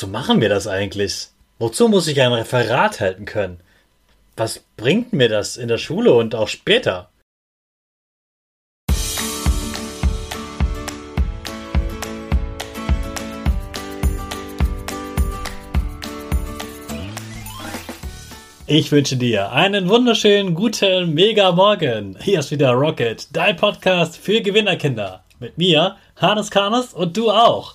Wozu machen wir das eigentlich? Wozu muss ich ein Referat halten können? Was bringt mir das in der Schule und auch später? Ich wünsche dir einen wunderschönen guten Mega Morgen. Hier ist wieder Rocket, dein Podcast für Gewinnerkinder. Mit mir, Hannes Karnes und du auch.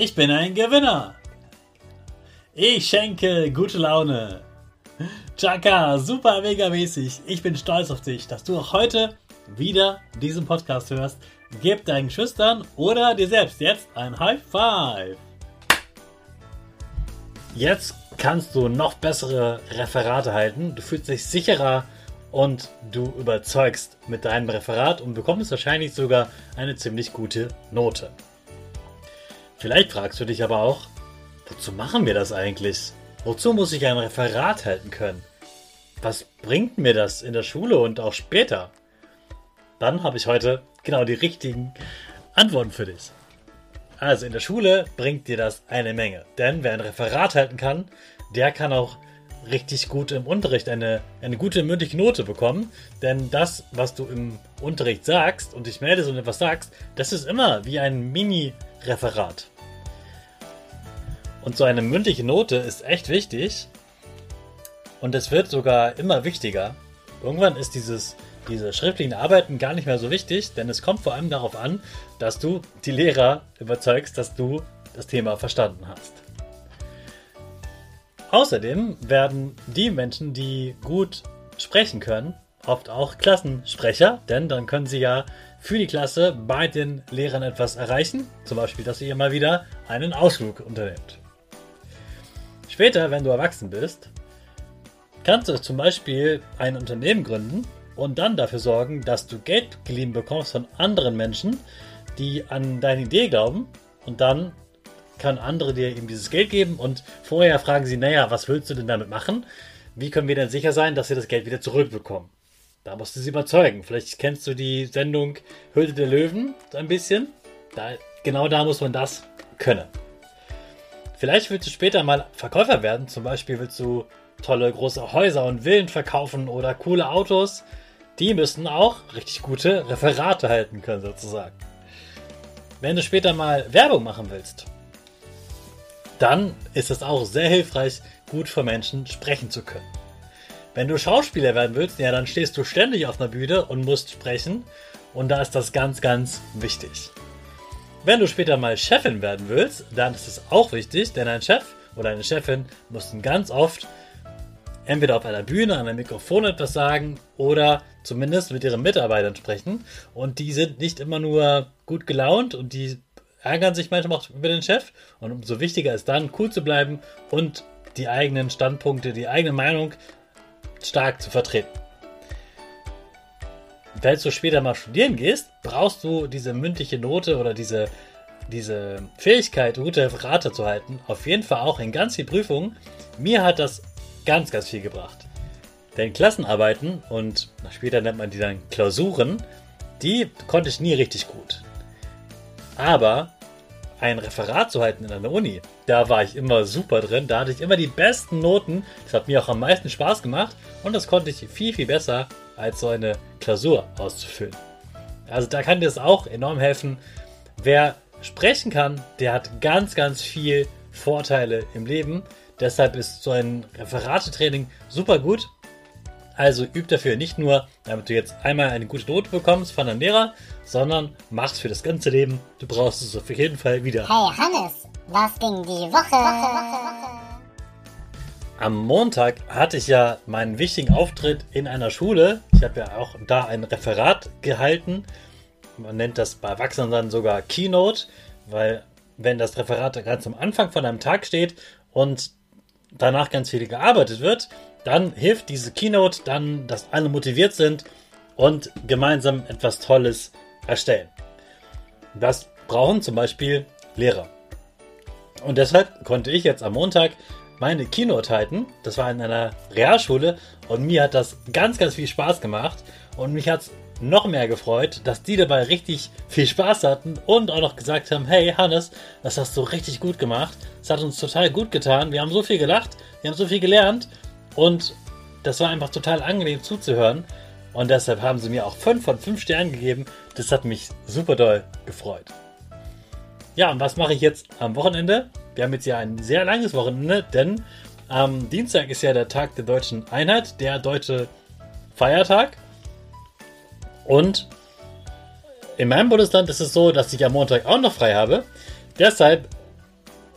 Ich bin ein Gewinner. Ich schenke gute Laune. Chaka, super mega mäßig. Ich bin stolz auf dich, dass du auch heute wieder diesen Podcast hörst. Gib deinen Schüchtern oder dir selbst jetzt ein High Five. Jetzt kannst du noch bessere Referate halten. Du fühlst dich sicherer und du überzeugst mit deinem Referat und bekommst wahrscheinlich sogar eine ziemlich gute Note. Vielleicht fragst du dich aber auch, wozu machen wir das eigentlich? Wozu muss ich ein Referat halten können? Was bringt mir das in der Schule und auch später? Dann habe ich heute genau die richtigen Antworten für dich. Also in der Schule bringt dir das eine Menge. Denn wer ein Referat halten kann, der kann auch richtig gut im Unterricht eine, eine gute mündliche Note bekommen. Denn das, was du im Unterricht sagst und dich meldest und etwas sagst, das ist immer wie ein Mini-Referat. Und so eine mündliche Note ist echt wichtig. Und es wird sogar immer wichtiger. Irgendwann ist dieses, diese schriftlichen Arbeiten gar nicht mehr so wichtig, denn es kommt vor allem darauf an, dass du die Lehrer überzeugst, dass du das Thema verstanden hast. Außerdem werden die Menschen, die gut sprechen können, oft auch Klassensprecher, denn dann können sie ja für die Klasse bei den Lehrern etwas erreichen, zum Beispiel, dass ihr mal wieder einen Ausflug unternehmt. Später, wenn du erwachsen bist, kannst du zum Beispiel ein Unternehmen gründen und dann dafür sorgen, dass du Geld geliehen bekommst von anderen Menschen, die an deine Idee glauben und dann können andere dir eben dieses Geld geben und vorher fragen sie, naja, was willst du denn damit machen? Wie können wir denn sicher sein, dass sie das Geld wieder zurückbekommen? Da musst du sie überzeugen. Vielleicht kennst du die Sendung Hülle der Löwen ein bisschen. Da, genau da muss man das können. Vielleicht willst du später mal Verkäufer werden. Zum Beispiel willst du tolle große Häuser und Villen verkaufen oder coole Autos. Die müssen auch richtig gute Referate halten können, sozusagen. Wenn du später mal Werbung machen willst, dann ist es auch sehr hilfreich, gut vor Menschen sprechen zu können. Wenn du Schauspieler werden willst, ja, dann stehst du ständig auf einer Bühne und musst sprechen. Und da ist das ganz, ganz wichtig. Wenn du später mal Chefin werden willst, dann ist es auch wichtig, denn ein Chef oder eine Chefin mussten ganz oft entweder auf einer Bühne, an einem Mikrofon etwas sagen oder zumindest mit ihren Mitarbeitern sprechen. Und die sind nicht immer nur gut gelaunt und die ärgern sich manchmal auch über den Chef. Und umso wichtiger ist dann, cool zu bleiben und die eigenen Standpunkte, die eigene Meinung stark zu vertreten. Wenn du später mal studieren gehst, brauchst du diese mündliche Note oder diese, diese Fähigkeit, gute Referate zu halten. Auf jeden Fall auch in ganz vielen Prüfungen. Mir hat das ganz, ganz viel gebracht. Denn Klassenarbeiten und später nennt man die dann Klausuren, die konnte ich nie richtig gut. Aber ein Referat zu halten in einer Uni, da war ich immer super drin. Da hatte ich immer die besten Noten. Das hat mir auch am meisten Spaß gemacht und das konnte ich viel, viel besser als so eine Klausur auszufüllen. Also da kann dir das auch enorm helfen. Wer sprechen kann, der hat ganz, ganz viel Vorteile im Leben. Deshalb ist so ein Referatetraining super gut. Also üb dafür nicht nur, damit du jetzt einmal eine gute Note bekommst von deinem Lehrer, sondern mach's für das ganze Leben. Du brauchst es auf jeden Fall wieder. Hey Hannes, was ging die Woche? Am Montag hatte ich ja meinen wichtigen Auftritt in einer Schule. Ich habe ja auch da ein Referat gehalten. Man nennt das bei Erwachsenen dann sogar Keynote, weil wenn das Referat ganz am Anfang von einem Tag steht und danach ganz viel gearbeitet wird, dann hilft diese Keynote dann, dass alle motiviert sind und gemeinsam etwas Tolles erstellen. Das brauchen zum Beispiel Lehrer. Und deshalb konnte ich jetzt am Montag meine Keynote halten. Das war in einer Realschule und mir hat das ganz, ganz viel Spaß gemacht und mich hat es noch mehr gefreut, dass die dabei richtig viel Spaß hatten und auch noch gesagt haben, hey Hannes, das hast du richtig gut gemacht. Es hat uns total gut getan. Wir haben so viel gelacht, wir haben so viel gelernt und das war einfach total angenehm zuzuhören. Und deshalb haben sie mir auch 5 von 5 Sternen gegeben. Das hat mich super doll gefreut. Ja, und was mache ich jetzt am Wochenende? Wir haben jetzt ja ein sehr langes Wochenende, denn am Dienstag ist ja der Tag der deutschen Einheit, der deutsche Feiertag. Und in meinem Bundesland ist es so, dass ich am Montag auch noch frei habe. Deshalb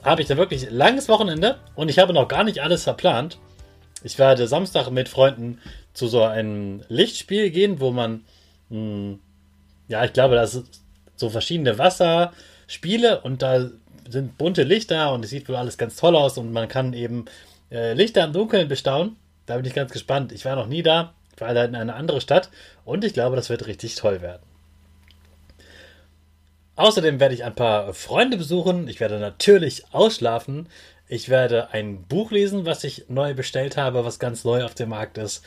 habe ich dann wirklich langes Wochenende und ich habe noch gar nicht alles verplant. Ich werde Samstag mit Freunden zu so einem Lichtspiel gehen, wo man, mh, hm, ja, ich glaube, das sind so verschiedene Wasserspiele und da sind bunte Lichter und es sieht wohl alles ganz toll aus und man kann eben äh, Lichter im Dunkeln bestaunen. Da bin ich ganz gespannt. Ich war noch nie da, ich war da in eine andere Stadt und ich glaube, das wird richtig toll werden. Außerdem werde ich ein paar Freunde besuchen. Ich werde natürlich ausschlafen. Ich werde ein Buch lesen, was ich neu bestellt habe, was ganz neu auf dem Markt ist.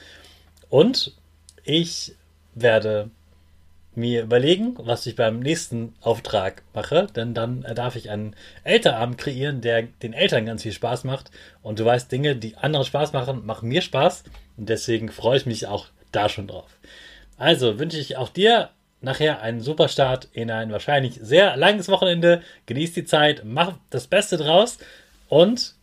Und ich werde mir überlegen, was ich beim nächsten Auftrag mache, denn dann darf ich einen Elternabend kreieren, der den Eltern ganz viel Spaß macht. Und du weißt, Dinge, die anderen Spaß machen, machen mir Spaß. Und deswegen freue ich mich auch da schon drauf. Also wünsche ich auch dir nachher einen super Start in ein wahrscheinlich sehr langes Wochenende. Genieß die Zeit, mach das Beste draus und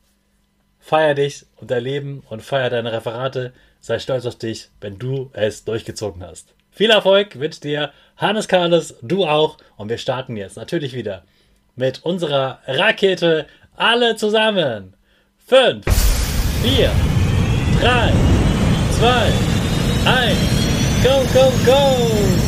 feier dich und dein Leben und feier deine Referate. Sei stolz auf dich, wenn du es durchgezogen hast. Viel Erfolg wünscht dir Hannes Karles, du auch. Und wir starten jetzt natürlich wieder mit unserer Rakete. Alle zusammen. 5, 4, 3, 2, 1. Go, go, go!